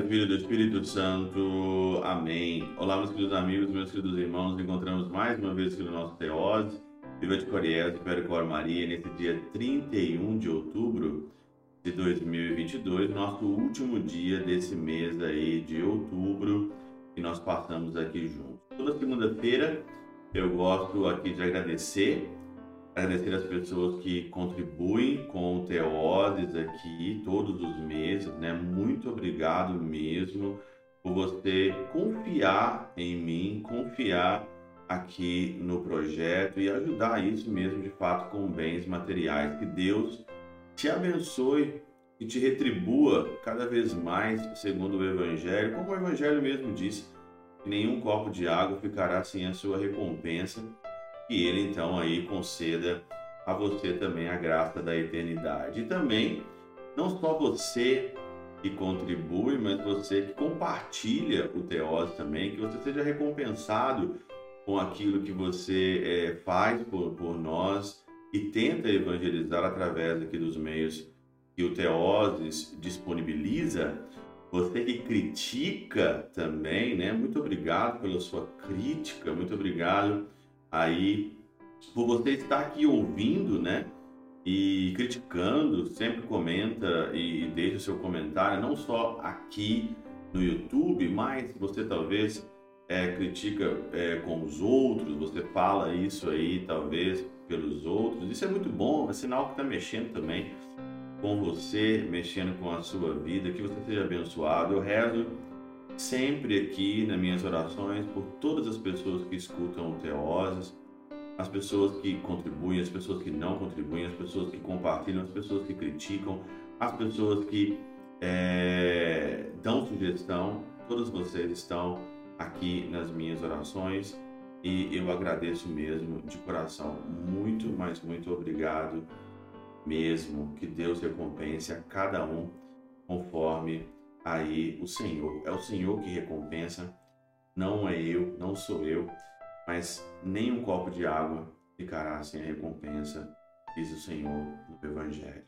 do Filho e do Espírito Santo. Amém. Olá, meus queridos amigos, meus queridos irmãos. Nos encontramos mais uma vez aqui no nosso Teose. Viva de Coriés, Pericor Maria, nesse dia 31 de outubro de 2022, nosso último dia desse mês aí de outubro que nós passamos aqui juntos. Toda segunda-feira eu gosto aqui de agradecer agradecer as pessoas que contribuem com o Teoses aqui todos os meses, né? Muito obrigado mesmo por você confiar em mim, confiar aqui no projeto e ajudar isso mesmo de fato com bens materiais. Que Deus te abençoe e te retribua cada vez mais segundo o Evangelho, como o Evangelho mesmo disse, nenhum copo de água ficará sem a sua recompensa que ele então aí conceda a você também a graça da eternidade. E também, não só você que contribui, mas você que compartilha o Teose também, que você seja recompensado com aquilo que você é, faz por, por nós e tenta evangelizar através aqui dos meios que o Teoses disponibiliza. Você que critica também, né? Muito obrigado pela sua crítica, muito obrigado aí por você estar aqui ouvindo, né? E criticando, sempre comenta e deixa o seu comentário, não só aqui no YouTube, mas você talvez é, critica é, com os outros, você fala isso aí talvez pelos outros. Isso é muito bom, é sinal que está mexendo também com você, mexendo com a sua vida, que você seja abençoado. Eu rezo sempre aqui nas minhas orações por todas as pessoas que escutam o Teoses, as pessoas que contribuem, as pessoas que não contribuem, as pessoas que compartilham, as pessoas que criticam, as pessoas que é, dão sugestão. Todos vocês estão aqui nas minhas orações e eu agradeço mesmo de coração. Muito, mas muito obrigado mesmo. Que Deus recompense a cada um conforme aí o Senhor. É o Senhor que recompensa, não é eu, não sou eu, mas nem um copo de água ficará sem a recompensa, diz o Senhor no Evangelho.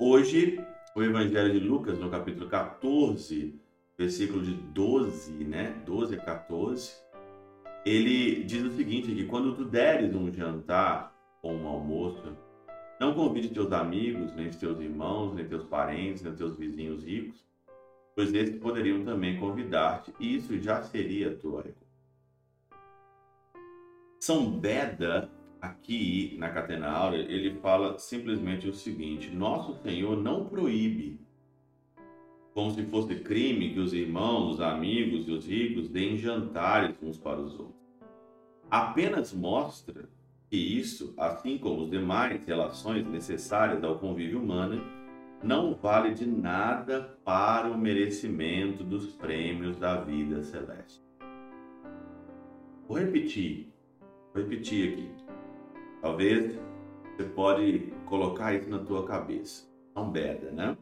Hoje, o Evangelho de Lucas, no capítulo 14, versículo de 12, né? 12 a 14, ele diz o seguinte: que quando tu deres um jantar ou um almoço, não convide teus amigos, nem teus irmãos, nem teus parentes, nem teus vizinhos ricos, pois esses poderiam também convidar-te, e isso já seria tua recompensa. São Beda, aqui na Catena Áurea, ele fala simplesmente o seguinte: Nosso Senhor não proíbe, como se fosse crime, que os irmãos, os amigos e os ricos deem jantares uns para os outros. Apenas mostra que isso, assim como as demais relações necessárias ao convívio humano, não vale de nada para o merecimento dos prêmios da vida celeste. Vou repetir, vou repetir aqui. Talvez você pode colocar isso na tua cabeça. Não beda, né?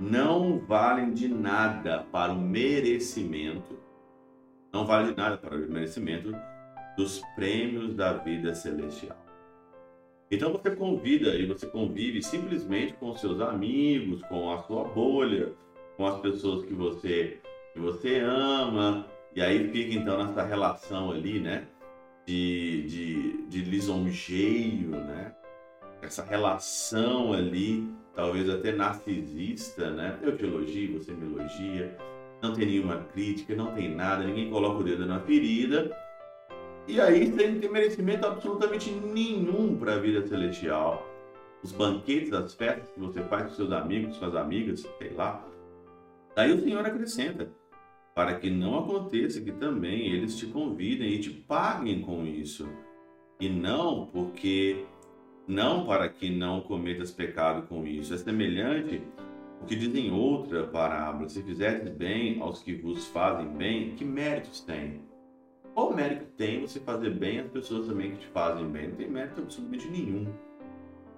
Não valem de nada para o merecimento, não vale de nada para o merecimento dos prêmios da vida celestial. Então você convida e você convive simplesmente com seus amigos, com a sua bolha, com as pessoas que você que você ama, e aí fica então nessa relação ali, né? De, de, de lisonjeio, né? Essa relação ali, talvez até narcisista, né? Eu te elogio, você me elogia, não tem nenhuma crítica, não tem nada, ninguém coloca o dedo na ferida, e aí não tem merecimento absolutamente nenhum para a vida celestial. Os banquetes, as festas que você faz com seus amigos, suas amigas, sei lá. Aí o Senhor acrescenta, para que não aconteça que também eles te convidem e te paguem com isso. E não porque não para que não cometas pecado com isso. É semelhante o que dizem outra parábola: se fizerdes bem aos que vos fazem bem, que méritos tem? Qual mérito tem você fazer bem às pessoas também que te fazem bem? Não tem mérito absolutamente nenhum.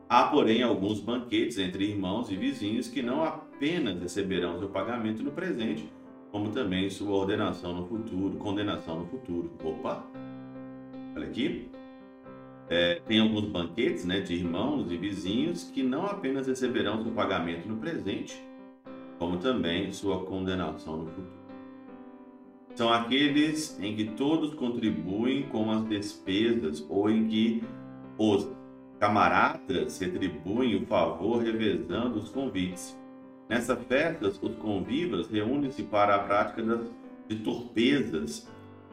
Há, porém, alguns banquetes entre irmãos e vizinhos que não apenas receberão seu pagamento no presente, como também sua ordenação no futuro, condenação no futuro. Opa! Olha aqui. É, tem alguns banquetes né, de irmãos e vizinhos que não apenas receberão seu pagamento no presente, como também sua condenação no futuro. São aqueles em que todos contribuem com as despesas ou em que os camaradas retribuem o favor revezando os convites. Nessas festas, os convivas reúnem-se para a prática das, de torpezas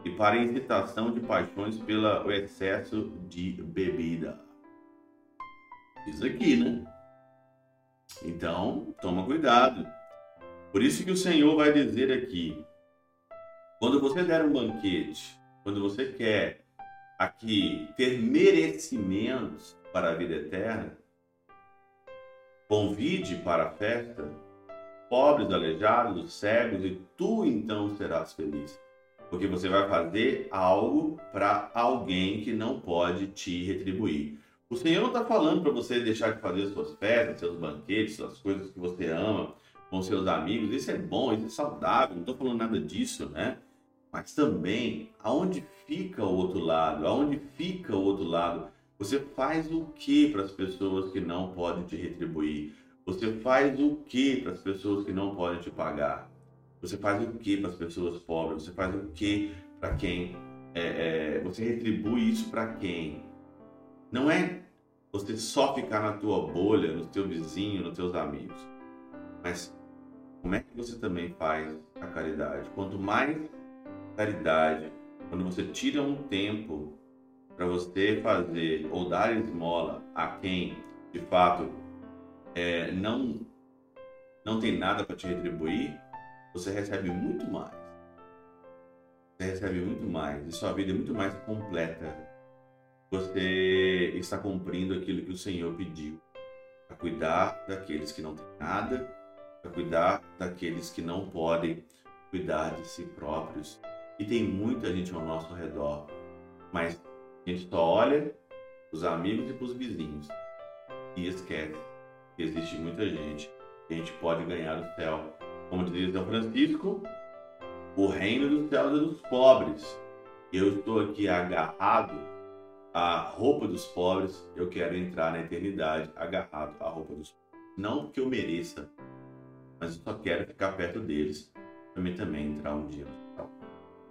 e para a incitação de paixões pelo excesso de bebida. Isso aqui, né? Então, toma cuidado. Por isso que o Senhor vai dizer aqui: quando você der um banquete, quando você quer aqui ter merecimentos para a vida eterna, convide para a festa pobres, aleijados, cegos, e tu então serás feliz. Porque você vai fazer algo para alguém que não pode te retribuir. O Senhor não está falando para você deixar de fazer suas festas, seus banquetes, as coisas que você ama com seus amigos. Isso é bom, isso é saudável, não estou falando nada disso, né? Mas também, aonde fica o outro lado? Aonde fica o outro lado? Você faz o que para as pessoas que não podem te retribuir? Você faz o que para as pessoas que não podem te pagar? Você faz o que para as pessoas pobres? Você faz o que para quem? É, é, você retribui isso para quem? Não é você só ficar na tua bolha, no teu vizinho, nos teus amigos. Mas como é que você também faz a caridade? Quanto mais caridade, quando você tira um tempo para você fazer ou dar esmola a quem de fato é, não não tem nada para te retribuir, você recebe muito mais. Você recebe muito mais e sua vida é muito mais completa. Você está cumprindo aquilo que o Senhor pediu, a cuidar daqueles que não têm nada, a cuidar daqueles que não podem cuidar de si próprios. E tem muita gente ao nosso redor, mas a gente só olha os amigos e para os vizinhos e esquece que existe muita gente que a gente pode ganhar o céu. Como dizia São Francisco, o reino dos céus é dos pobres. Eu estou aqui agarrado à roupa dos pobres, eu quero entrar na eternidade agarrado à roupa dos pobres. Não porque eu mereça, mas eu só quero ficar perto deles para mim também entrar um dia.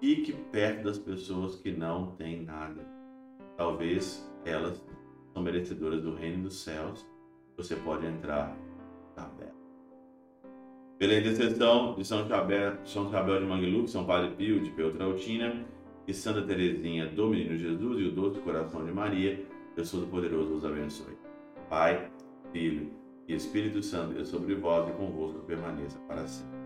Fique perto das pessoas que não têm nada talvez elas são merecedoras do reino dos céus. Você pode entrar na bela. Pela intercessão de São Chabel, São Chabel de Mangluf, São Padre Pio de Peltrautina e Santa Teresinha do Menino Jesus e o Doce Coração de Maria, Deus Todo-Poderoso os abençoe. Pai, Filho e Espírito Santo, Deus sobre vós e convosco permaneça para sempre.